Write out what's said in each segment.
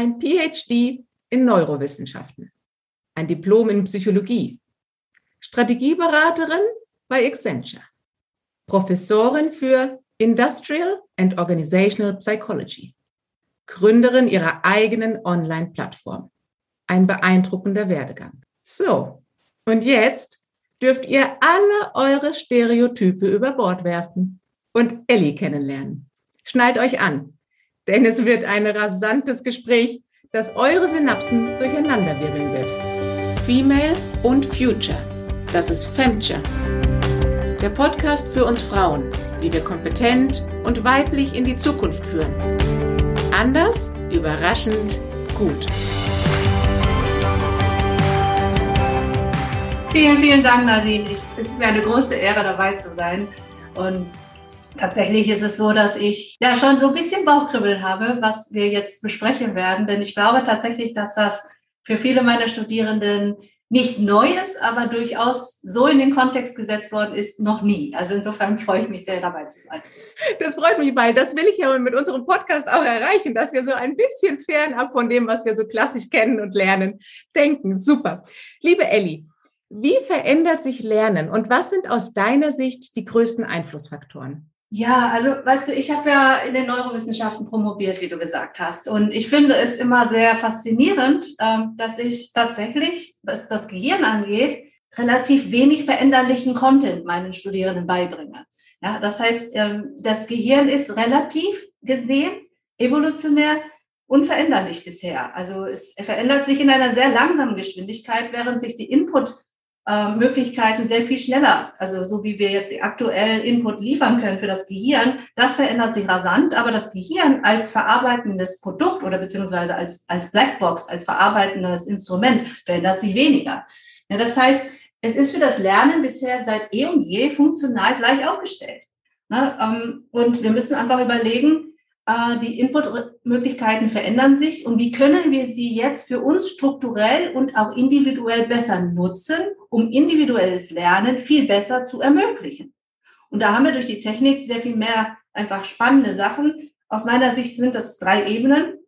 ein PhD in Neurowissenschaften, ein Diplom in Psychologie, Strategieberaterin bei Accenture, Professorin für Industrial and Organizational Psychology, Gründerin ihrer eigenen Online-Plattform. Ein beeindruckender Werdegang. So, und jetzt dürft ihr alle eure Stereotype über Bord werfen und Ellie kennenlernen. Schnallt euch an, denn es wird ein rasantes Gespräch, das eure Synapsen durcheinanderwirbeln wird. Female und Future. Das ist Femture. Der Podcast für uns Frauen, wie wir kompetent und weiblich in die Zukunft führen. Anders, überraschend, gut. Vielen, vielen Dank, Nadine. es ist mir eine große Ehre, dabei zu sein. Und tatsächlich ist es so, dass ich ja schon so ein bisschen Bauchkribbeln habe, was wir jetzt besprechen werden. Denn ich glaube tatsächlich, dass das für viele meiner Studierenden nicht neu ist, aber durchaus so in den Kontext gesetzt worden ist, noch nie. Also insofern freue ich mich sehr, dabei zu sein. Das freut mich, weil das will ich ja mit unserem Podcast auch erreichen, dass wir so ein bisschen fernab von dem, was wir so klassisch kennen und lernen, denken. Super. Liebe Elli, wie verändert sich Lernen und was sind aus deiner Sicht die größten Einflussfaktoren? Ja, also weißt du, ich habe ja in den Neurowissenschaften promoviert, wie du gesagt hast. Und ich finde es immer sehr faszinierend, ähm, dass ich tatsächlich, was das Gehirn angeht, relativ wenig veränderlichen Content meinen Studierenden beibringe. Ja, das heißt, ähm, das Gehirn ist relativ gesehen, evolutionär unveränderlich bisher. Also es verändert sich in einer sehr langsamen Geschwindigkeit, während sich die Input äh, Möglichkeiten sehr viel schneller, also so wie wir jetzt aktuell Input liefern können für das Gehirn, das verändert sich rasant, aber das Gehirn als verarbeitendes Produkt oder beziehungsweise als, als Blackbox, als verarbeitendes Instrument verändert sich weniger. Ja, das heißt, es ist für das Lernen bisher seit eh und je funktional gleich aufgestellt. Ne? Ähm, und wir müssen einfach überlegen, die Inputmöglichkeiten verändern sich und wie können wir sie jetzt für uns strukturell und auch individuell besser nutzen, um individuelles Lernen viel besser zu ermöglichen. Und da haben wir durch die Technik sehr viel mehr einfach spannende Sachen. Aus meiner Sicht sind das drei Ebenen.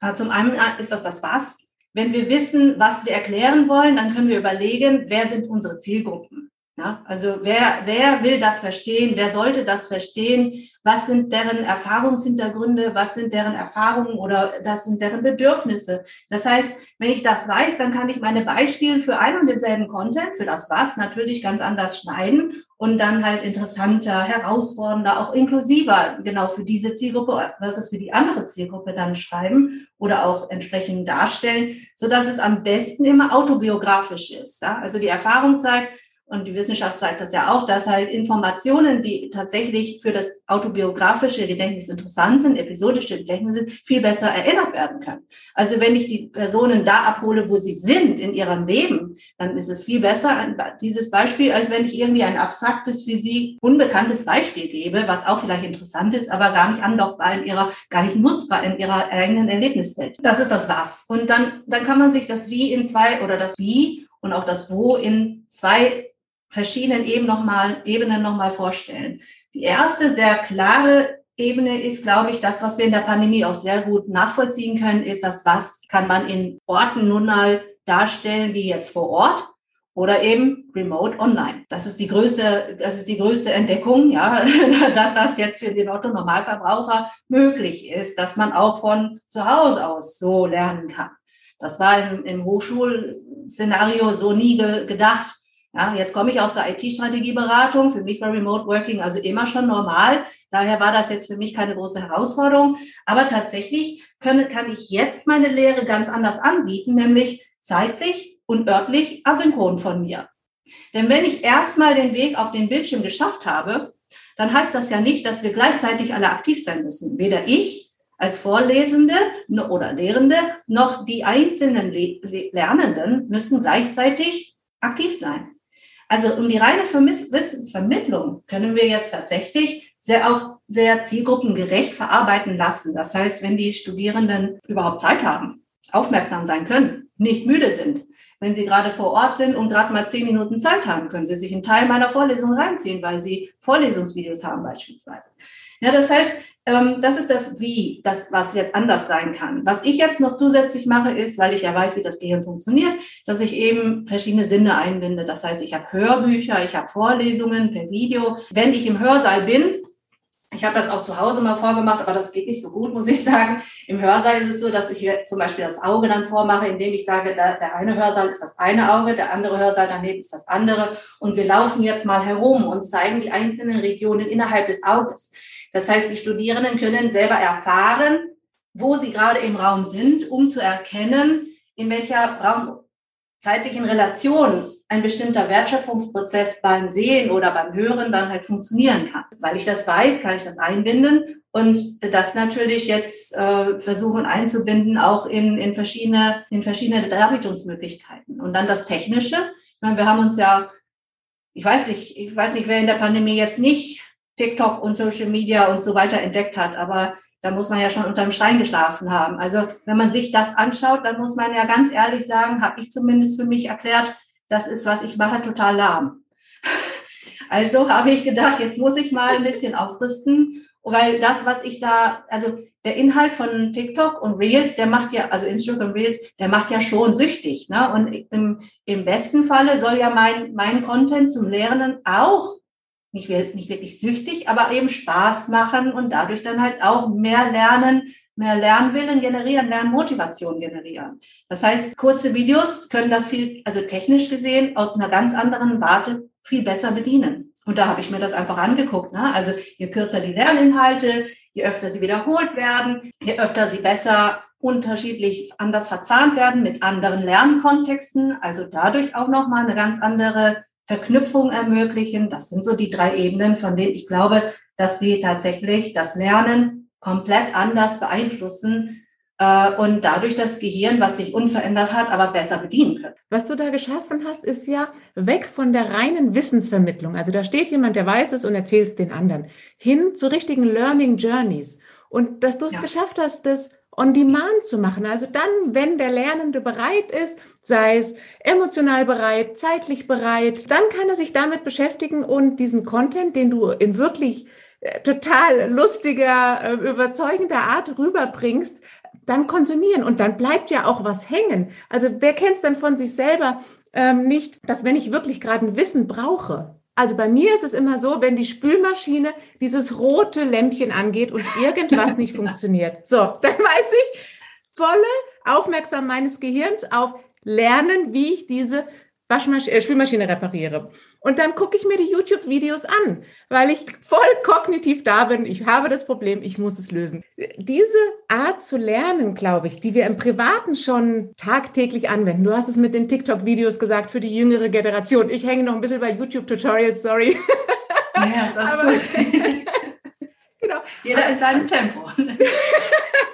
Äh, zum einen ist das das Was. Wenn wir wissen, was wir erklären wollen, dann können wir überlegen, wer sind unsere Zielgruppen. Ja, also wer, wer will das verstehen? Wer sollte das verstehen? Was sind deren Erfahrungshintergründe? Was sind deren Erfahrungen oder das sind deren Bedürfnisse? Das heißt, wenn ich das weiß, dann kann ich meine Beispiele für ein und denselben Content, für das was, natürlich ganz anders schneiden und dann halt interessanter, herausfordernder, auch inklusiver genau für diese Zielgruppe versus für die andere Zielgruppe dann schreiben oder auch entsprechend darstellen, so dass es am besten immer autobiografisch ist. Ja? Also die Erfahrung zeigt, und die Wissenschaft zeigt das ja auch, dass halt Informationen, die tatsächlich für das autobiografische Gedächtnis interessant sind, episodische Gedächtnis sind, viel besser erinnert werden können. Also wenn ich die Personen da abhole, wo sie sind in ihrem Leben, dann ist es viel besser, dieses Beispiel, als wenn ich irgendwie ein abstraktes, für sie unbekanntes Beispiel gebe, was auch vielleicht interessant ist, aber gar nicht andockbar in ihrer, gar nicht nutzbar in ihrer eigenen Erlebniswelt. Das ist das Was. Und dann, dann kann man sich das Wie in zwei oder das Wie und auch das Wo in zwei verschiedenen Ebenen nochmal, Ebenen nochmal vorstellen. Die erste sehr klare Ebene ist, glaube ich, das, was wir in der Pandemie auch sehr gut nachvollziehen können, ist das, was kann man in Orten nun mal darstellen, wie jetzt vor Ort oder eben remote online. Das ist die größte, das ist die größte Entdeckung, ja, dass das jetzt für den Otto Normalverbraucher möglich ist, dass man auch von zu Hause aus so lernen kann. Das war im, im Hochschulszenario so nie ge gedacht. Ja, jetzt komme ich aus der IT-Strategieberatung. Für mich war Remote Working also immer schon normal. Daher war das jetzt für mich keine große Herausforderung. Aber tatsächlich können, kann ich jetzt meine Lehre ganz anders anbieten, nämlich zeitlich und örtlich asynchron von mir. Denn wenn ich erstmal den Weg auf den Bildschirm geschafft habe, dann heißt das ja nicht, dass wir gleichzeitig alle aktiv sein müssen. Weder ich als Vorlesende oder Lehrende noch die einzelnen Lernenden müssen gleichzeitig aktiv sein. Also um die reine Wissensvermittlung können wir jetzt tatsächlich sehr auch sehr zielgruppengerecht verarbeiten lassen. Das heißt, wenn die Studierenden überhaupt Zeit haben, aufmerksam sein können, nicht müde sind, wenn sie gerade vor Ort sind und gerade mal zehn Minuten Zeit haben, können sie sich einen Teil meiner Vorlesung reinziehen, weil sie Vorlesungsvideos haben beispielsweise. Ja, das heißt, ähm, das ist das Wie, das, was jetzt anders sein kann. Was ich jetzt noch zusätzlich mache, ist, weil ich ja weiß, wie das Gehirn funktioniert, dass ich eben verschiedene Sinne einbinde. Das heißt, ich habe Hörbücher, ich habe Vorlesungen per Video. Wenn ich im Hörsaal bin, ich habe das auch zu Hause mal vorgemacht, aber das geht nicht so gut, muss ich sagen. Im Hörsaal ist es so, dass ich hier zum Beispiel das Auge dann vormache, indem ich sage, der, der eine Hörsaal ist das eine Auge, der andere Hörsaal daneben ist das andere. Und wir laufen jetzt mal herum und zeigen die einzelnen Regionen innerhalb des Auges. Das heißt, die Studierenden können selber erfahren, wo sie gerade im Raum sind, um zu erkennen, in welcher raumzeitlichen Relation ein bestimmter Wertschöpfungsprozess beim Sehen oder beim Hören dann halt funktionieren kann. Weil ich das weiß, kann ich das einbinden und das natürlich jetzt äh, versuchen einzubinden, auch in, in verschiedene, in verschiedene Darbietungsmöglichkeiten. Und dann das Technische. Ich meine, wir haben uns ja, ich weiß nicht, ich weiß nicht, wer in der Pandemie jetzt nicht TikTok und Social Media und so weiter entdeckt hat. Aber da muss man ja schon unterm Stein geschlafen haben. Also wenn man sich das anschaut, dann muss man ja ganz ehrlich sagen, habe ich zumindest für mich erklärt, das ist, was ich mache, total lahm. Also habe ich gedacht, jetzt muss ich mal ein bisschen aufrüsten, weil das, was ich da, also der Inhalt von TikTok und Reels, der macht ja, also Instagram Reels, der macht ja schon süchtig. Ne? Und im, im besten Falle soll ja mein, mein Content zum Lernen auch nicht, nicht wirklich süchtig, aber eben Spaß machen und dadurch dann halt auch mehr lernen, mehr Lernwillen generieren, Lernmotivation generieren. Das heißt, kurze Videos können das viel, also technisch gesehen, aus einer ganz anderen Warte viel besser bedienen. Und da habe ich mir das einfach angeguckt. Ne? Also je kürzer die Lerninhalte, je öfter sie wiederholt werden, je öfter sie besser unterschiedlich anders verzahnt werden mit anderen Lernkontexten, also dadurch auch nochmal eine ganz andere Verknüpfung ermöglichen. Das sind so die drei Ebenen, von denen ich glaube, dass sie tatsächlich das Lernen komplett anders beeinflussen äh, und dadurch das Gehirn, was sich unverändert hat, aber besser bedienen können. Was du da geschaffen hast, ist ja weg von der reinen Wissensvermittlung. Also da steht jemand, der weiß es und erzählt es den anderen, hin zu richtigen Learning Journeys. Und dass du es ja. geschafft hast, das on demand zu machen. Also dann, wenn der Lernende bereit ist, sei es emotional bereit, zeitlich bereit, dann kann er sich damit beschäftigen und diesen Content, den du in wirklich äh, total lustiger, äh, überzeugender Art rüberbringst, dann konsumieren und dann bleibt ja auch was hängen. Also wer kennt es dann von sich selber ähm, nicht, dass wenn ich wirklich gerade ein Wissen brauche, also bei mir ist es immer so, wenn die Spülmaschine dieses rote Lämpchen angeht und irgendwas nicht funktioniert. So, dann weiß ich volle Aufmerksamkeit meines Gehirns auf Lernen, wie ich diese Waschmaschine, äh, Spülmaschine repariere. Und dann gucke ich mir die YouTube-Videos an, weil ich voll kognitiv da bin. Ich habe das Problem, ich muss es lösen. Diese Art zu lernen, glaube ich, die wir im Privaten schon tagtäglich anwenden. Du hast es mit den TikTok-Videos gesagt für die jüngere Generation. Ich hänge noch ein bisschen bei YouTube-Tutorials, sorry. Ja, ist alles Aber, gut. genau. Jeder in seinem Tempo.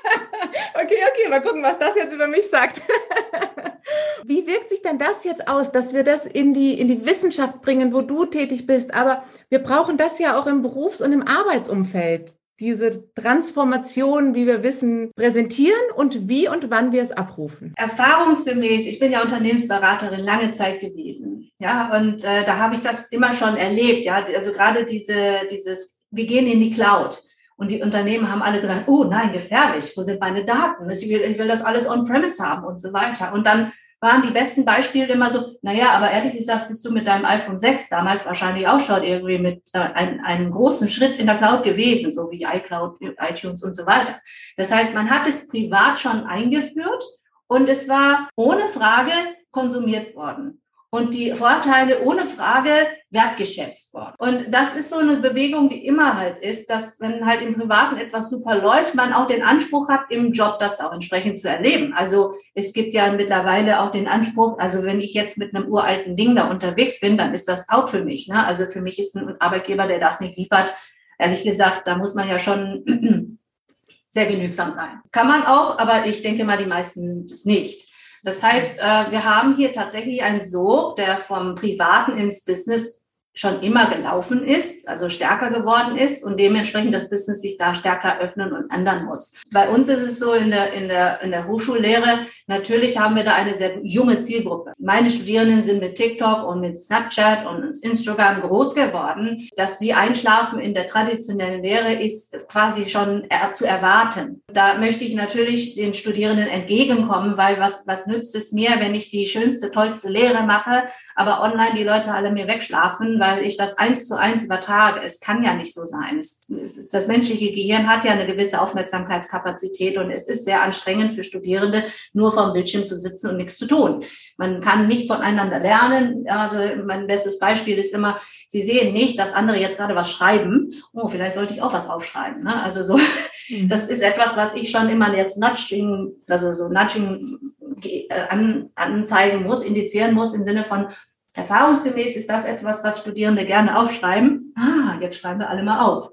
okay, okay, mal gucken, was das jetzt über mich sagt. Wie wirkt sich denn das jetzt aus, dass wir das in die, in die Wissenschaft bringen, wo du tätig bist? Aber wir brauchen das ja auch im Berufs- und im Arbeitsumfeld. Diese Transformation, wie wir Wissen präsentieren und wie und wann wir es abrufen. Erfahrungsgemäß, ich bin ja Unternehmensberaterin lange Zeit gewesen. Ja, und äh, da habe ich das immer schon erlebt. Ja, also gerade diese, dieses, wir gehen in die Cloud. Und die Unternehmen haben alle gesagt, oh nein, gefährlich, wo sind meine Daten? Ich will, ich will das alles on-premise haben und so weiter. Und dann waren die besten Beispiele immer so, naja, aber ehrlich gesagt bist du mit deinem iPhone 6 damals wahrscheinlich auch schon irgendwie mit äh, ein, einem großen Schritt in der Cloud gewesen, so wie iCloud, iTunes und so weiter. Das heißt, man hat es privat schon eingeführt und es war ohne Frage konsumiert worden und die Vorteile ohne Frage wertgeschätzt worden. Und das ist so eine Bewegung, die immer halt ist, dass wenn halt im Privaten etwas super läuft, man auch den Anspruch hat, im Job das auch entsprechend zu erleben. Also es gibt ja mittlerweile auch den Anspruch, also wenn ich jetzt mit einem uralten Ding da unterwegs bin, dann ist das out für mich. Ne? Also für mich ist ein Arbeitgeber, der das nicht liefert, ehrlich gesagt, da muss man ja schon sehr genügsam sein. Kann man auch, aber ich denke mal, die meisten sind es nicht. Das heißt, äh, wir haben hier tatsächlich einen Sog, der vom Privaten ins Business schon immer gelaufen ist, also stärker geworden ist und dementsprechend das Business sich da stärker öffnen und ändern muss. Bei uns ist es so in der, in der, in der Hochschullehre, natürlich haben wir da eine sehr junge Zielgruppe. Meine Studierenden sind mit TikTok und mit Snapchat und Instagram groß geworden. Dass sie einschlafen in der traditionellen Lehre ist quasi schon zu erwarten. Da möchte ich natürlich den Studierenden entgegenkommen, weil was, was nützt es mir, wenn ich die schönste, tollste Lehre mache, aber online die Leute alle mir wegschlafen, weil ich das eins zu eins übertrage. Es kann ja nicht so sein. Es, es, das menschliche Gehirn hat ja eine gewisse Aufmerksamkeitskapazität und es ist sehr anstrengend für Studierende, nur vom Bildschirm zu sitzen und nichts zu tun. Man kann nicht voneinander lernen. Also mein bestes Beispiel ist immer, Sie sehen nicht, dass andere jetzt gerade was schreiben. Oh, vielleicht sollte ich auch was aufschreiben. Ne? Also so, mhm. das ist etwas, was ich schon immer jetzt Nudging, also so Nudging äh, an, anzeigen muss, indizieren muss im Sinne von, Erfahrungsgemäß ist das etwas, was Studierende gerne aufschreiben. Ah, jetzt schreiben wir alle mal auf.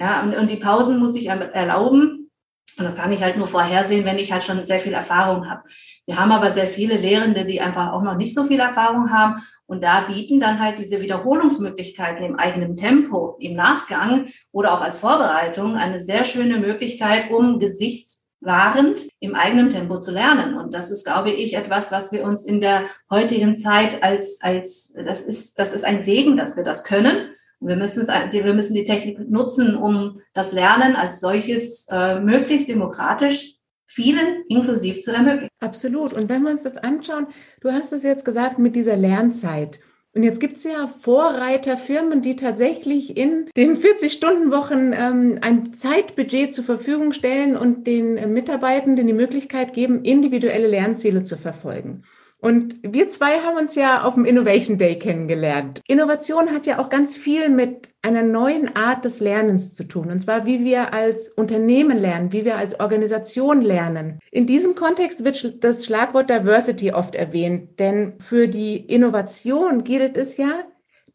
Ja, und, und die Pausen muss ich erlauben. Und das kann ich halt nur vorhersehen, wenn ich halt schon sehr viel Erfahrung habe. Wir haben aber sehr viele Lehrende, die einfach auch noch nicht so viel Erfahrung haben. Und da bieten dann halt diese Wiederholungsmöglichkeiten im eigenen Tempo, im Nachgang oder auch als Vorbereitung eine sehr schöne Möglichkeit, um Gesichts wahrend im eigenen Tempo zu lernen. Und das ist, glaube ich, etwas, was wir uns in der heutigen Zeit als, als, das ist, das ist ein Segen, dass wir das können. Und wir müssen es, wir müssen die Technik nutzen, um das Lernen als solches äh, möglichst demokratisch vielen inklusiv zu ermöglichen. Absolut. Und wenn wir uns das anschauen, du hast es jetzt gesagt mit dieser Lernzeit. Und jetzt gibt es ja Vorreiterfirmen, die tatsächlich in den 40-Stunden-Wochen ähm, ein Zeitbudget zur Verfügung stellen und den äh, Mitarbeitenden die Möglichkeit geben, individuelle Lernziele zu verfolgen. Und wir zwei haben uns ja auf dem Innovation Day kennengelernt. Innovation hat ja auch ganz viel mit einer neuen Art des Lernens zu tun. Und zwar, wie wir als Unternehmen lernen, wie wir als Organisation lernen. In diesem Kontext wird das Schlagwort Diversity oft erwähnt, denn für die Innovation gilt es ja,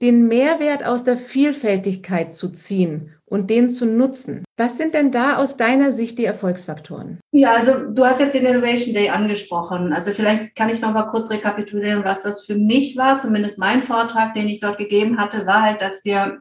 den Mehrwert aus der Vielfältigkeit zu ziehen und den zu nutzen. Was sind denn da aus deiner Sicht die Erfolgsfaktoren? Ja, also du hast jetzt den Innovation Day angesprochen. Also vielleicht kann ich noch mal kurz rekapitulieren, was das für mich war. Zumindest mein Vortrag, den ich dort gegeben hatte, war halt, dass wir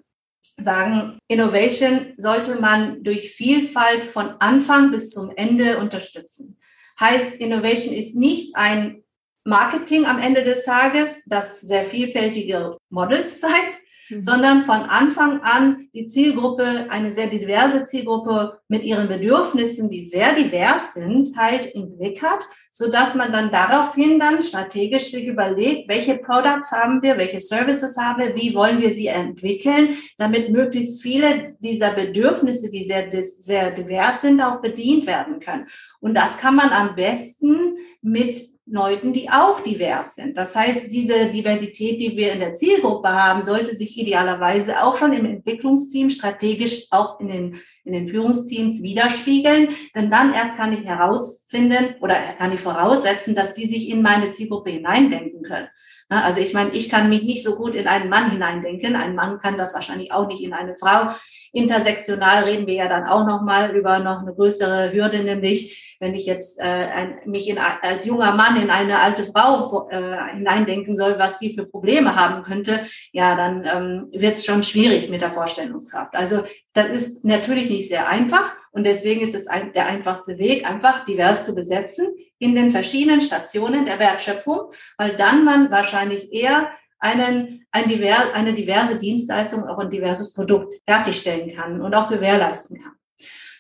sagen, Innovation sollte man durch Vielfalt von Anfang bis zum Ende unterstützen. Heißt, Innovation ist nicht ein Marketing am Ende des Tages, das sehr vielfältige Models zeigt, mhm. sondern von Anfang an die Zielgruppe, eine sehr diverse Zielgruppe mit ihren Bedürfnissen, die sehr divers sind, halt im Blick hat, so dass man dann daraufhin dann strategisch sich überlegt, welche Products haben wir, welche Services haben wir, wie wollen wir sie entwickeln, damit möglichst viele dieser Bedürfnisse, die sehr, sehr divers sind, auch bedient werden können. Und das kann man am besten mit Leuten, die auch divers sind. Das heißt, diese Diversität, die wir in der Zielgruppe haben, sollte sich idealerweise auch schon im Entwicklungsteam strategisch auch in den, in den Führungsteams widerspiegeln. Denn dann erst kann ich herausfinden oder kann ich voraussetzen, dass die sich in meine Zielgruppe hineindenken können. Also ich meine, ich kann mich nicht so gut in einen Mann hineindenken. Ein Mann kann das wahrscheinlich auch nicht in eine Frau. Intersektional reden wir ja dann auch noch mal über noch eine größere Hürde, nämlich wenn ich jetzt äh, ein, mich in, als junger Mann in eine alte Frau äh, hineindenken soll, was die für Probleme haben könnte, ja, dann ähm, wird es schon schwierig mit der Vorstellungskraft. Also das ist natürlich nicht sehr einfach und deswegen ist es ein, der einfachste Weg, einfach divers zu besetzen in den verschiedenen Stationen der Wertschöpfung, weil dann man wahrscheinlich eher einen, ein divers, eine diverse Dienstleistung, auch ein diverses Produkt fertigstellen kann und auch gewährleisten kann.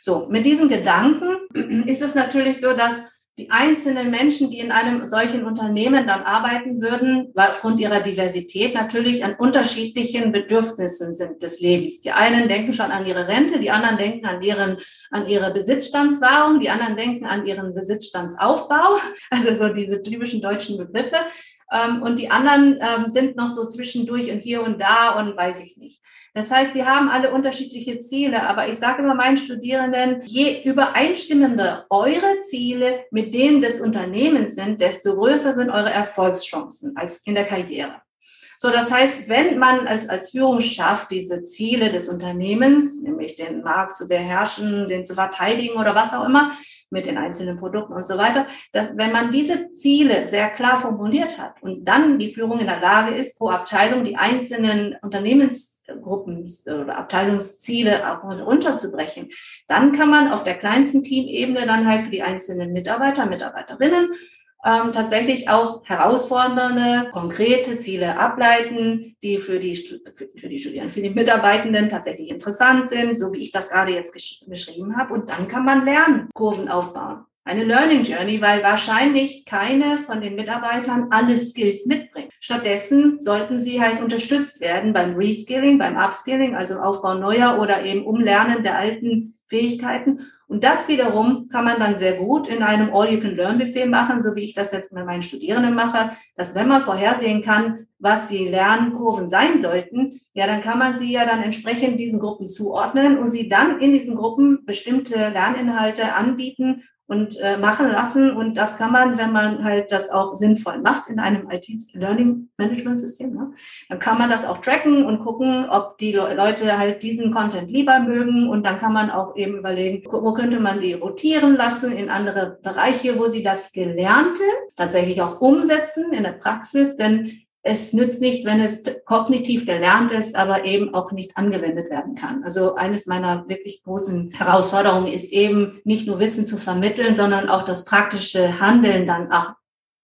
So, mit diesem Gedanken ist es natürlich so, dass die einzelnen Menschen, die in einem solchen Unternehmen dann arbeiten würden, weil aufgrund ihrer Diversität natürlich an unterschiedlichen Bedürfnissen sind des Lebens. Die einen denken schon an ihre Rente, die anderen denken an ihren, an ihre Besitzstandswahrung, die anderen denken an ihren Besitzstandsaufbau. Also so diese typischen deutschen Begriffe. Ähm, und die anderen ähm, sind noch so zwischendurch und hier und da und weiß ich nicht. Das heißt, sie haben alle unterschiedliche Ziele, aber ich sage immer meinen Studierenden, je übereinstimmender eure Ziele mit denen des Unternehmens sind, desto größer sind eure Erfolgschancen als in der Karriere. So, das heißt, wenn man als, als Führungskraft diese Ziele des Unternehmens, nämlich den Markt zu beherrschen, den zu verteidigen oder was auch immer, mit den einzelnen Produkten und so weiter, dass wenn man diese Ziele sehr klar formuliert hat und dann die Führung in der Lage ist, pro Abteilung die einzelnen Unternehmensgruppen oder Abteilungsziele auch runterzubrechen, dann kann man auf der kleinsten Teamebene dann halt für die einzelnen Mitarbeiter, Mitarbeiterinnen ähm, tatsächlich auch herausfordernde, konkrete Ziele ableiten, die für die, für die Studierenden, für die Mitarbeitenden tatsächlich interessant sind, so wie ich das gerade jetzt beschrieben habe. Und dann kann man Lernkurven aufbauen. Eine Learning Journey, weil wahrscheinlich keine von den Mitarbeitern alle Skills mitbringt. Stattdessen sollten sie halt unterstützt werden beim Reskilling, beim Upskilling, also Aufbau neuer oder eben Umlernen der alten Fähigkeiten. Und das wiederum kann man dann sehr gut in einem All-You-Can-Learn-Befehl machen, so wie ich das jetzt mit meinen Studierenden mache, dass wenn man vorhersehen kann, was die Lernkurven sein sollten, ja, dann kann man sie ja dann entsprechend diesen Gruppen zuordnen und sie dann in diesen Gruppen bestimmte Lerninhalte anbieten und äh, machen lassen. Und das kann man, wenn man halt das auch sinnvoll macht in einem IT-Learning-Management-System, ne? dann kann man das auch tracken und gucken, ob die Le Leute halt diesen Content lieber mögen. Und dann kann man auch eben überlegen, wo könnte man die rotieren lassen in andere Bereiche, wo sie das Gelernte tatsächlich auch umsetzen in der Praxis. Denn es nützt nichts, wenn es kognitiv gelernt ist, aber eben auch nicht angewendet werden kann. Also eines meiner wirklich großen Herausforderungen ist eben nicht nur Wissen zu vermitteln, sondern auch das praktische Handeln dann auch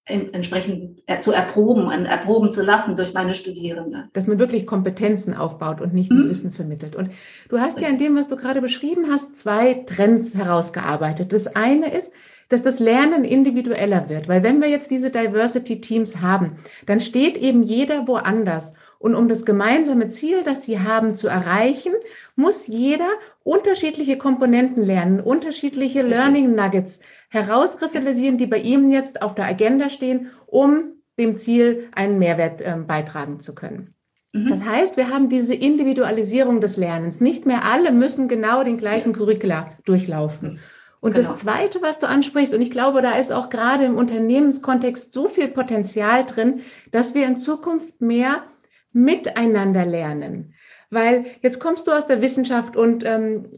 entsprechend zu erproben, erproben zu lassen durch meine Studierenden. Dass man wirklich Kompetenzen aufbaut und nicht nur mhm. Wissen vermittelt. Und du hast ja in dem, was du gerade beschrieben hast, zwei Trends herausgearbeitet. Das eine ist, dass das Lernen individueller wird. Weil wenn wir jetzt diese Diversity Teams haben, dann steht eben jeder woanders. Und um das gemeinsame Ziel, das sie haben, zu erreichen, muss jeder unterschiedliche Komponenten lernen, unterschiedliche Learning Nuggets herauskristallisieren, die bei ihm jetzt auf der Agenda stehen, um dem Ziel einen Mehrwert äh, beitragen zu können. Mhm. Das heißt, wir haben diese Individualisierung des Lernens. Nicht mehr alle müssen genau den gleichen Curricula durchlaufen. Und genau. das Zweite, was du ansprichst, und ich glaube, da ist auch gerade im Unternehmenskontext so viel Potenzial drin, dass wir in Zukunft mehr miteinander lernen. Weil jetzt kommst du aus der Wissenschaft und ähm,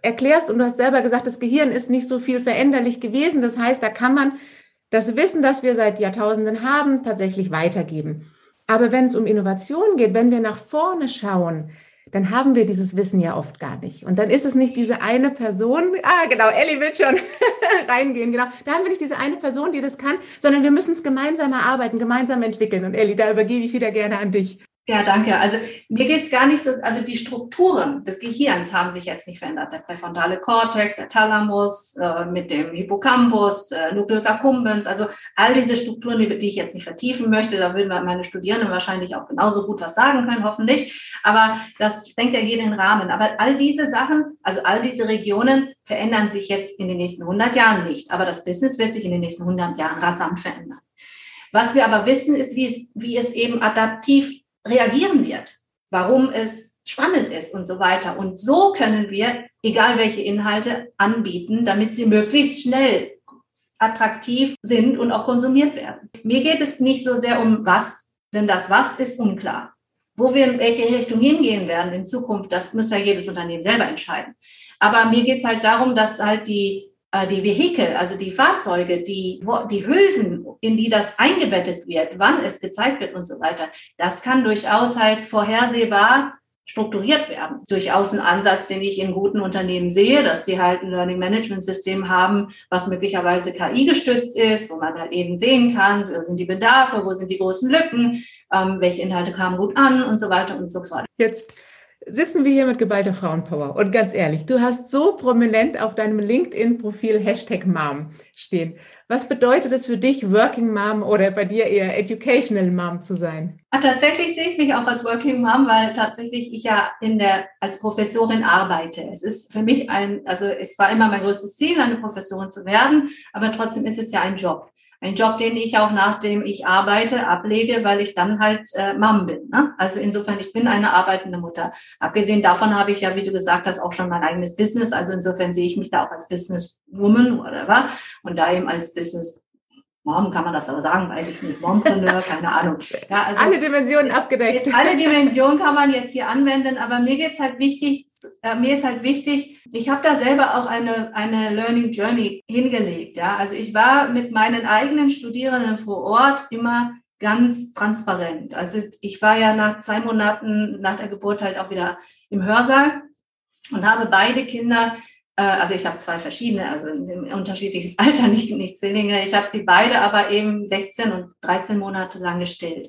erklärst, und du hast selber gesagt, das Gehirn ist nicht so viel veränderlich gewesen. Das heißt, da kann man das Wissen, das wir seit Jahrtausenden haben, tatsächlich weitergeben. Aber wenn es um Innovation geht, wenn wir nach vorne schauen, dann haben wir dieses Wissen ja oft gar nicht. Und dann ist es nicht diese eine Person, ah genau, Ellie will schon reingehen, genau. Da haben wir nicht diese eine Person, die das kann, sondern wir müssen es gemeinsam erarbeiten, gemeinsam entwickeln. Und Ellie, da übergebe ich wieder gerne an dich. Ja, danke. Also mir geht's gar nicht so, also die Strukturen des Gehirns haben sich jetzt nicht verändert. Der präfrontale Kortex, der Thalamus äh, mit dem Hippocampus, äh, Nucleus accumbens, also all diese Strukturen, die, die ich jetzt nicht vertiefen möchte, da würden meine Studierenden wahrscheinlich auch genauso gut was sagen können, hoffentlich. Aber das sprengt ja jeden Rahmen. Aber all diese Sachen, also all diese Regionen verändern sich jetzt in den nächsten 100 Jahren nicht. Aber das Business wird sich in den nächsten 100 Jahren rasant verändern. Was wir aber wissen, ist, wie es, wie es eben adaptiv reagieren wird, warum es spannend ist und so weiter. Und so können wir, egal welche Inhalte, anbieten, damit sie möglichst schnell attraktiv sind und auch konsumiert werden. Mir geht es nicht so sehr um was, denn das Was ist unklar. Wo wir in welche Richtung hingehen werden in Zukunft, das muss ja jedes Unternehmen selber entscheiden. Aber mir geht es halt darum, dass halt die die Vehikel, also die Fahrzeuge, die, die Hülsen, in die das eingebettet wird, wann es gezeigt wird und so weiter, das kann durchaus halt vorhersehbar strukturiert werden. Durchaus ein Ansatz, den ich in guten Unternehmen sehe, dass die halt ein Learning Management System haben, was möglicherweise KI gestützt ist, wo man halt eben sehen kann, wo sind die Bedarfe, wo sind die großen Lücken, ähm, welche Inhalte kamen gut an und so weiter und so fort. Jetzt sitzen wir hier mit geballter Frauenpower. Und ganz ehrlich, du hast so prominent auf deinem LinkedIn-Profil Hashtag Mom stehen. Was bedeutet es für dich, Working Mom oder bei dir eher Educational Mom zu sein? Ja, tatsächlich sehe ich mich auch als Working Mom, weil tatsächlich ich ja in der, als Professorin arbeite. Es ist für mich ein, also es war immer mein größtes Ziel, eine Professorin zu werden, aber trotzdem ist es ja ein Job ein Job, den ich auch nachdem ich arbeite, ablege, weil ich dann halt äh, Mom bin. Ne? Also insofern, ich bin eine arbeitende Mutter. Abgesehen davon habe ich ja, wie du gesagt hast, auch schon mein eigenes Business. Also insofern sehe ich mich da auch als Businesswoman oder was und da eben als Business Mom kann man das aber sagen, weiß ich nicht, Mompreneur, keine Ahnung. Ja, also alle Dimensionen abgedeckt. alle Dimensionen kann man jetzt hier anwenden, aber mir geht's halt wichtig, äh, mir ist halt wichtig, ich habe da selber auch eine, eine Learning Journey hingelegt. Ja, also ich war mit meinen eigenen Studierenden vor Ort immer ganz transparent. Also ich war ja nach zwei Monaten nach der Geburt halt auch wieder im Hörsaal und habe beide Kinder äh, also ich habe zwei verschiedene, also ein unterschiedliches Alter, nicht, nicht Zwillinge. Ich habe sie beide aber eben 16 und 13 Monate lang gestillt.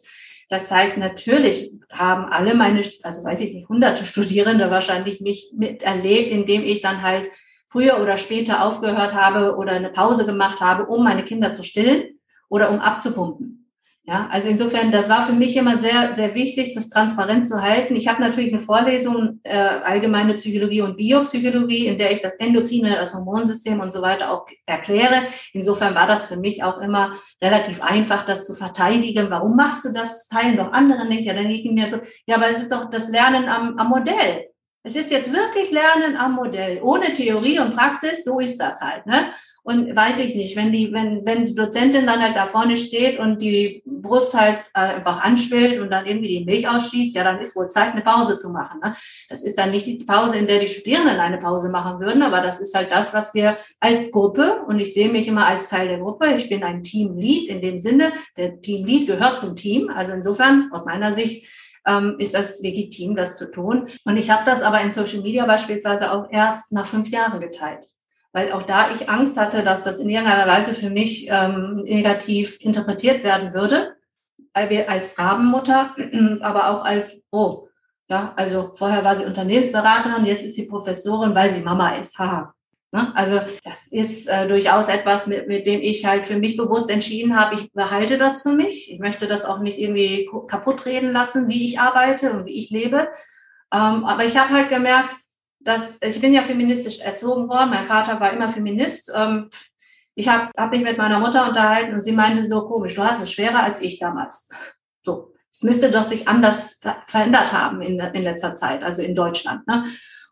Das heißt, natürlich haben alle meine, also weiß ich nicht, hunderte Studierende wahrscheinlich mich miterlebt, indem ich dann halt früher oder später aufgehört habe oder eine Pause gemacht habe, um meine Kinder zu stillen oder um abzupumpen. Ja, also insofern, das war für mich immer sehr, sehr wichtig, das transparent zu halten. Ich habe natürlich eine Vorlesung äh, allgemeine Psychologie und Biopsychologie, in der ich das Endokrine, das Hormonsystem und so weiter auch erkläre. Insofern war das für mich auch immer relativ einfach, das zu verteidigen. Warum machst du das? teilen doch andere nicht. Ja, dann ging mir so, ja, aber es ist doch das Lernen am, am Modell. Es ist jetzt wirklich Lernen am Modell, ohne Theorie und Praxis, so ist das halt. Ne? Und weiß ich nicht, wenn die, wenn, wenn die Dozentin dann halt da vorne steht und die Brust halt äh, einfach anschwillt und dann irgendwie die Milch ausschießt, ja, dann ist wohl Zeit, eine Pause zu machen. Ne? Das ist dann nicht die Pause, in der die Studierenden eine Pause machen würden, aber das ist halt das, was wir als Gruppe, und ich sehe mich immer als Teil der Gruppe, ich bin ein Teamlead in dem Sinne, der Teamlead gehört zum Team. Also insofern, aus meiner Sicht, ähm, ist das legitim, das zu tun. Und ich habe das aber in Social Media beispielsweise auch erst nach fünf Jahren geteilt weil auch da ich Angst hatte, dass das in irgendeiner Weise für mich ähm, negativ interpretiert werden würde, weil wir als Rabenmutter, aber auch als, oh, ja, also vorher war sie Unternehmensberaterin, jetzt ist sie Professorin, weil sie Mama ist, haha. Ne? Also das ist äh, durchaus etwas, mit, mit dem ich halt für mich bewusst entschieden habe, ich behalte das für mich. Ich möchte das auch nicht irgendwie kaputt reden lassen, wie ich arbeite und wie ich lebe. Ähm, aber ich habe halt gemerkt, dass ich bin ja feministisch erzogen worden. Mein Vater war immer Feminist. Ähm, ich habe hab mich mit meiner Mutter unterhalten und sie meinte so komisch, du hast es schwerer als ich damals. So, es müsste doch sich anders verändert haben in, in letzter Zeit, also in Deutschland. Ne?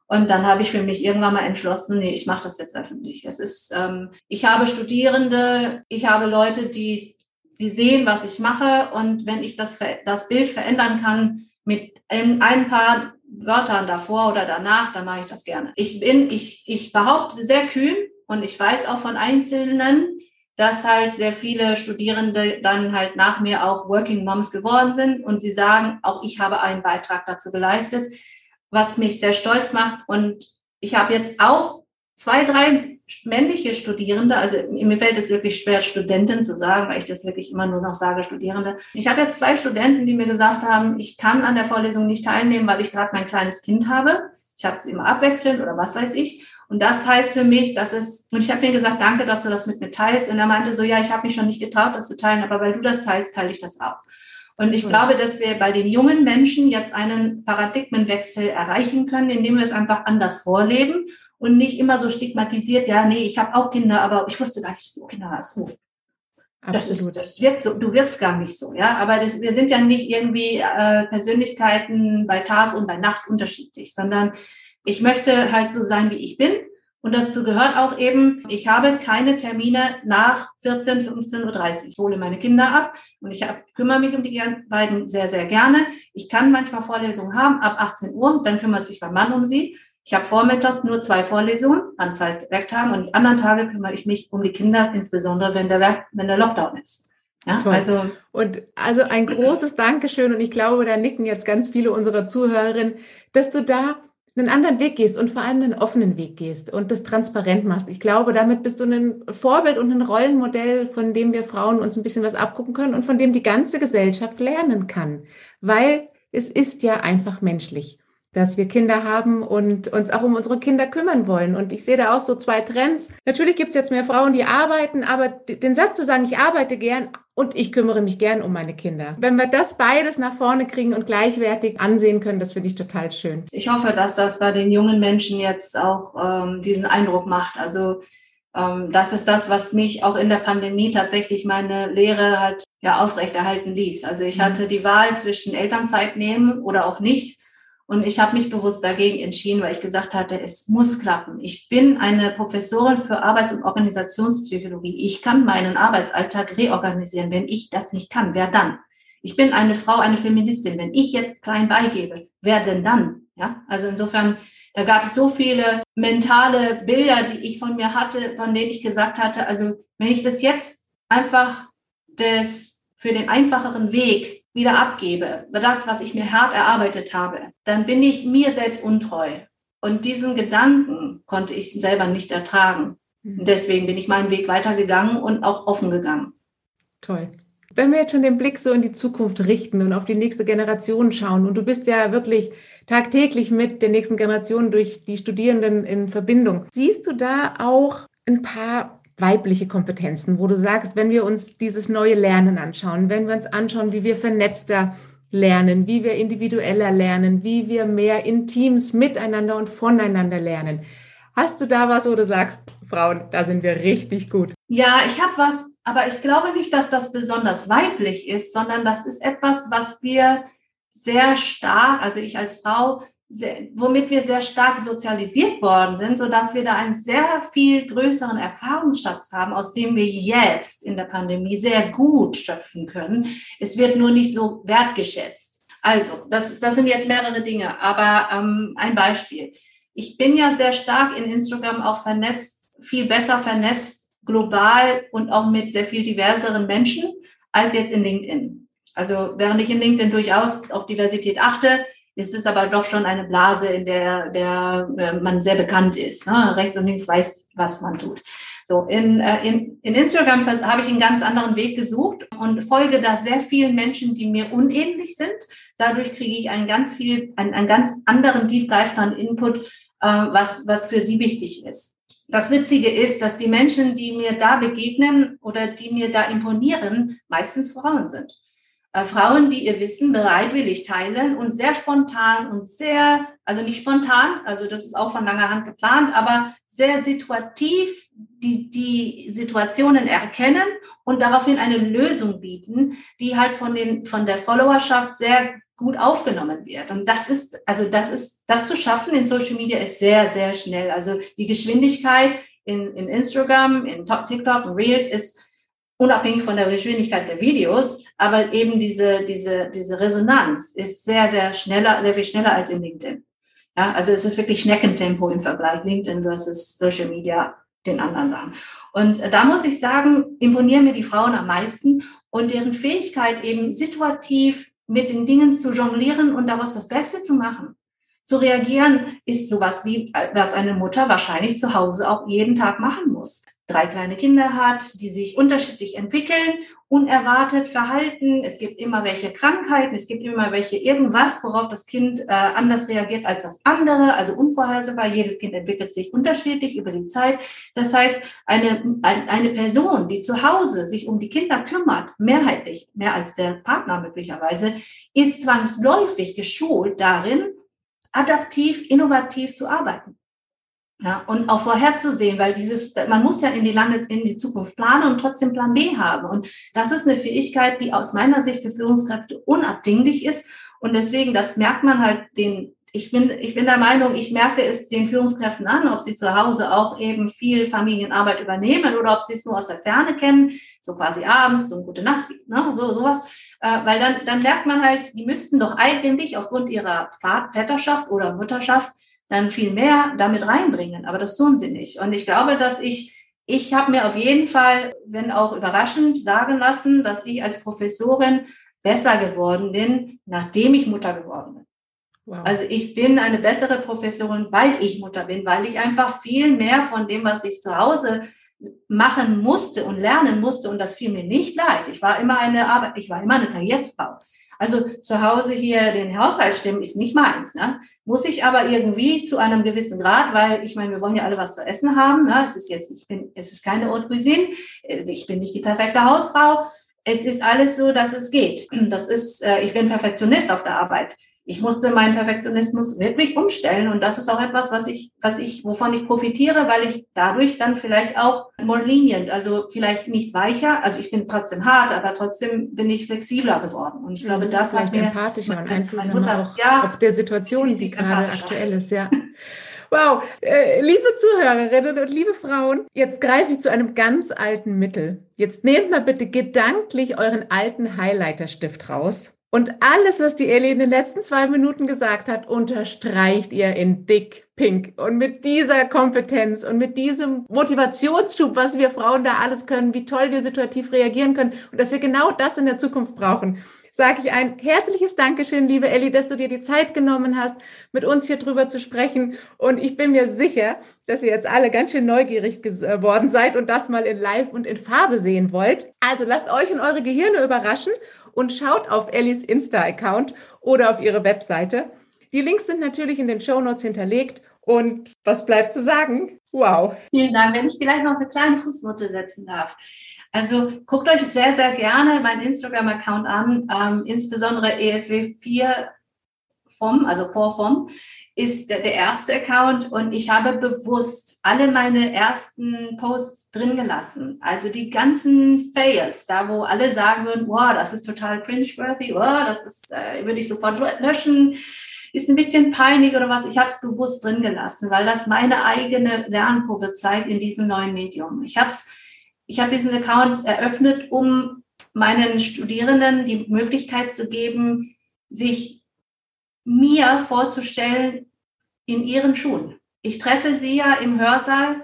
Und dann habe ich für mich irgendwann mal entschlossen, nee, ich mache das jetzt öffentlich. Es ist, ähm, ich habe Studierende, ich habe Leute, die, die sehen, was ich mache. Und wenn ich das, das Bild verändern kann mit ein paar Wörtern davor oder danach, dann mache ich das gerne. Ich bin, ich, ich behaupte sehr kühn und ich weiß auch von Einzelnen, dass halt sehr viele Studierende dann halt nach mir auch Working Moms geworden sind und sie sagen, auch ich habe einen Beitrag dazu geleistet, was mich sehr stolz macht. Und ich habe jetzt auch zwei, drei männliche Studierende, also mir fällt es wirklich schwer, Studentin zu sagen, weil ich das wirklich immer nur noch sage, Studierende. Ich habe jetzt zwei Studenten, die mir gesagt haben, ich kann an der Vorlesung nicht teilnehmen, weil ich gerade mein kleines Kind habe. Ich habe es immer abwechselnd oder was weiß ich. Und das heißt für mich, dass es, und ich habe mir gesagt, danke, dass du das mit mir teilst. Und er meinte so, ja, ich habe mich schon nicht getraut, das zu teilen, aber weil du das teilst, teile ich das auch. Und ich glaube, dass wir bei den jungen Menschen jetzt einen Paradigmenwechsel erreichen können, indem wir es einfach anders vorleben und nicht immer so stigmatisiert, ja, nee, ich habe auch Kinder, aber ich wusste gar nicht, dass du Kinder hast. Oh. Das, ist, das wirkt so, du wirkst gar nicht so, ja. Aber das, wir sind ja nicht irgendwie äh, Persönlichkeiten bei Tag und bei Nacht unterschiedlich, sondern ich möchte halt so sein, wie ich bin und dazu gehört auch eben, ich habe keine Termine nach 14, 15.30 Uhr. Ich hole meine Kinder ab und ich hab, kümmere mich um die beiden sehr, sehr gerne. Ich kann manchmal Vorlesungen haben ab 18 Uhr, dann kümmert sich mein Mann um sie. Ich habe vormittags nur zwei Vorlesungen an Zeit Werktagen und die anderen Tage kümmere ich mich um die Kinder, insbesondere wenn der, Werk, wenn der Lockdown ist. Ja, also und also ein großes Dankeschön und ich glaube, da nicken jetzt ganz viele unserer Zuhörerinnen, dass du da einen anderen Weg gehst und vor allem einen offenen Weg gehst und das transparent machst. Ich glaube, damit bist du ein Vorbild und ein Rollenmodell, von dem wir Frauen uns ein bisschen was abgucken können und von dem die ganze Gesellschaft lernen kann, weil es ist ja einfach menschlich dass wir Kinder haben und uns auch um unsere Kinder kümmern wollen. Und ich sehe da auch so zwei Trends. Natürlich gibt es jetzt mehr Frauen, die arbeiten, aber den Satz zu sagen, ich arbeite gern und ich kümmere mich gern um meine Kinder. Wenn wir das beides nach vorne kriegen und gleichwertig ansehen können, das finde ich total schön. Ich hoffe, dass das bei den jungen Menschen jetzt auch ähm, diesen Eindruck macht. Also ähm, das ist das, was mich auch in der Pandemie tatsächlich meine Lehre halt ja aufrechterhalten ließ. Also ich mhm. hatte die Wahl zwischen Elternzeit nehmen oder auch nicht Und ich habe mich bewusst dagegen entschieden, weil ich gesagt hatte, es muss klappen. Ich bin eine Professorin für Arbeits- und Organisationspsychologie. Ich kann meinen Arbeitsalltag reorganisieren. Wenn ich das nicht kann, wer dann? Ich bin eine Frau, eine Feministin. Wenn ich jetzt klein beigebe, wer denn dann? Ja, also insofern, da gab es so viele mentale Bilder, die ich von mir hatte, von denen ich gesagt hatte, also wenn ich das jetzt einfach das für den einfacheren Weg wieder abgebe, das, was ich mir hart erarbeitet habe, dann bin ich mir selbst untreu. Und diesen Gedanken konnte ich selber nicht ertragen. Und mhm. deswegen bin ich meinen Weg weitergegangen und auch offen gegangen. Toll. Wenn wir jetzt schon den Blick so in die Zukunft richten und auf die nächste Generation schauen, und du bist ja wirklich tagtäglich mit der nächsten Generation durch die Studierenden in Verbindung, siehst du da auch ein paar weibliche Kompetenzen, wo du sagst, wenn wir uns dieses neue Lernen anschauen, wenn wir uns anschauen, wie wir vernetzter lernen, wie wir individueller lernen, wie wir mehr in Teams miteinander und voneinander lernen. Hast du da was, wo du sagst, Frauen, da sind wir richtig gut? Ja, ich habe was, aber ich glaube nicht, dass das besonders weiblich ist, sondern das ist etwas, was wir sehr stark, also ich als Frau sehr, womit wir sehr stark sozialisiert worden sind, so dass wir da einen sehr viel größeren Erfahrungsschatz haben, aus dem wir jetzt in der Pandemie sehr gut schöpfen können. Es wird nur nicht so wertgeschätzt. Also, das, das sind jetzt mehrere Dinge, aber ähm, ein Beispiel. Ich bin ja sehr stark in Instagram auch vernetzt, viel besser vernetzt, global und auch mit sehr viel diverseren Menschen als jetzt in LinkedIn. Also während ich in LinkedIn durchaus auf Diversität achte, es ist aber doch schon eine Blase, in der, der äh, man sehr bekannt ist. Ne? Rechts und links weiß, was man tut. So, in, äh, in, in Instagram habe ich einen ganz anderen Weg gesucht und folge da sehr vielen Menschen, die mir unähnlich sind. Dadurch kriege ich einen ganz viel, einen, einen ganz anderen tiefgreifenden Input, äh, was, was für sie wichtig ist. Das Witzige ist, dass die Menschen, die mir da begegnen oder die mir da imponieren, meistens Frauen sind äh, Frauen, die ihr Wissen bereitwillig teilen und sehr spontan und sehr, also nicht spontan, also das ist auch von langer Hand geplant, aber sehr situativ die, die Situationen erkennen und daraufhin eine Lösung bieten, die halt von den, von der Followerschaft sehr gut aufgenommen wird. Und das ist, also das ist, das zu schaffen in Social Media ist sehr, sehr schnell. Also die Geschwindigkeit in, in Instagram, in TikTok und Reels ist unabhängig von der Geschwindigkeit der Videos, aber eben diese, diese, diese Resonanz ist sehr, sehr schneller, sehr viel schneller als in LinkedIn. Ja, also es ist wirklich Schneckentempo im Vergleich LinkedIn versus Social Media, den anderen Sachen. Und da muss ich sagen, imponieren mir die Frauen am meisten und deren Fähigkeit eben situativ mit den Dingen zu jonglieren und daraus das Beste zu machen. Zu reagieren ist sowas wie, was eine Mutter wahrscheinlich zu Hause auch jeden Tag machen muss drei kleine Kinder hat, die sich unterschiedlich entwickeln, unerwartet verhalten. Es gibt immer welche Krankheiten, es gibt immer welche irgendwas, worauf das Kind äh, anders reagiert als das andere, also unvorhersehbar. Jedes Kind entwickelt sich unterschiedlich über die Zeit. Das heißt, eine, eine Person, die zu Hause sich um die Kinder kümmert, mehrheitlich, mehr als der Partner möglicherweise, ist zwangsläufig geschult darin, adaptiv, innovativ zu arbeiten. Ja, und auch vorherzusehen, weil dieses, man muss ja in die lange, in die Zukunft planen und trotzdem Plan B haben. Und das ist eine Fähigkeit, die aus meiner Sicht für Führungskräfte unabdinglich ist. Und deswegen, das merkt man halt den, ich bin, ich bin der Meinung, ich merke es den Führungskräften an, ob sie zu Hause auch eben viel Familienarbeit übernehmen oder ob sie es nur aus der Ferne kennen, so quasi abends, so eine gute Nacht, ne, so, sowas. Äh, weil dann, dann merkt man halt, die müssten doch eigentlich aufgrund ihrer Väterschaft oder Mutterschaft dann viel mehr damit reinbringen. Aber das tun sie nicht. Und ich glaube, dass ich, ich habe mir auf jeden Fall, wenn auch überraschend, sagen lassen, dass ich als Professorin besser geworden bin, nachdem ich Mutter geworden bin. Wow. Also ich bin eine bessere Professorin, weil ich Mutter bin, weil ich einfach viel mehr von dem, was ich zu Hause machen musste und lernen musste und das fiel mir nicht leicht. Ich war immer eine Arbeit, ich war immer eine Karrierefrau. Also zu Hause hier den Haushalt stimmen ist nicht meins. Ne? Muss ich aber irgendwie zu einem gewissen Grad, weil ich meine, wir wollen ja alle was zu essen haben. Ne? Es ist jetzt, ich bin, es ist keine Haute Cuisine. Ich bin nicht die perfekte Hausfrau. Es ist alles so, dass es geht. Das ist, äh, ich bin Perfektionist auf der Arbeit ich musste meinen Perfektionismus wirklich umstellen und das ist auch etwas, was ich, was ich, wovon ich profitiere, weil ich dadurch dann vielleicht auch more lenient, also vielleicht nicht weicher, also ich bin trotzdem hart, aber trotzdem bin ich flexibler geworden und ich glaube, mhm. das vielleicht hat mir empathischer und einfühlsamer auch, ja, ob der Situation, die gerade aktuell ist, ja. Wow, äh, liebe Zuhörerinnen und liebe Frauen, jetzt greife ich zu einem ganz alten Mittel. Jetzt nehmt mal bitte gedanklich euren alten Highlighterstift raus und alles, was die Ellie in den letzten zwei Minuten gesagt hat, unterstreicht ihr in dick pink. Und mit dieser Kompetenz und mit diesem Motivationsschub, was wir Frauen da alles können, wie toll wir situativ reagieren können und dass wir genau das in der Zukunft brauchen, sage ich ein herzliches Dankeschön, liebe Ellie, dass du dir die Zeit genommen hast, mit uns hier drüber zu sprechen. Und ich bin mir sicher, dass ihr jetzt alle ganz schön neugierig geworden seid und das mal in Live und in Farbe sehen wollt. Also lasst euch und eure Gehirne überraschen und schaut auf Ellis Insta-Account oder auf ihre Webseite. Die Links sind natürlich in den Show Notes hinterlegt. Und was bleibt zu sagen? Wow. Vielen Dank. Wenn ich vielleicht noch eine kleine Fußnote setzen darf. Also guckt euch sehr, sehr gerne meinen Instagram-Account an, ähm, insbesondere ESW4 vom, also vor vom ist der, der erste Account und ich habe bewusst alle meine ersten Posts drin gelassen. Also die ganzen Fails, da wo alle sagen würden, wow, das ist total cringeworthy, wow, das ist, äh, würde ich sofort löschen, ist ein bisschen peinlich oder was. Ich habe es bewusst drin gelassen, weil das meine eigene Lernkurve zeigt in diesem neuen Medium. Ich habe ich habe diesen Account eröffnet, um meinen Studierenden die Möglichkeit zu geben, sich mir vorzustellen in ihren Schuhen. Ich treffe sie ja im Hörsaal.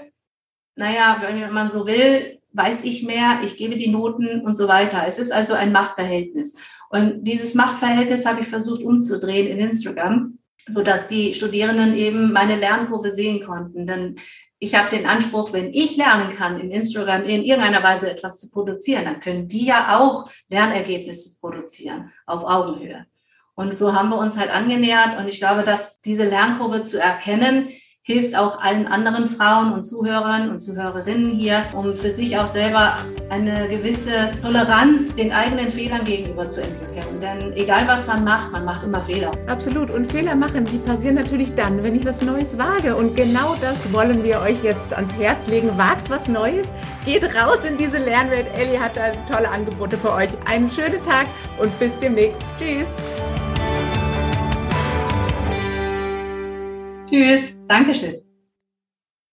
Naja, wenn man so will, weiß ich mehr, ich gebe die Noten und so weiter. Es ist also ein Machtverhältnis. Und dieses Machtverhältnis habe ich versucht umzudrehen in Instagram, sodass die Studierenden eben meine Lernkurve sehen konnten. Denn ich habe den Anspruch, wenn ich lernen kann, in Instagram in irgendeiner Weise etwas zu produzieren, dann können die ja auch Lernergebnisse produzieren auf Augenhöhe. Und so haben wir uns halt angenähert. Und ich glaube, dass diese Lernkurve zu erkennen, hilft auch allen anderen Frauen und Zuhörern und Zuhörerinnen hier, um für sich auch selber eine gewisse Toleranz den eigenen Fehlern gegenüber zu entwickeln. Denn egal was man macht, man macht immer Fehler. Absolut. Und Fehler machen, die passieren natürlich dann, wenn ich was Neues wage. Und genau das wollen wir euch jetzt ans Herz legen. Wagt was Neues, geht raus in diese Lernwelt. Ellie hat da tolle Angebote für euch. Einen schönen Tag und bis demnächst. Tschüss. Tschüss. Dankeschön.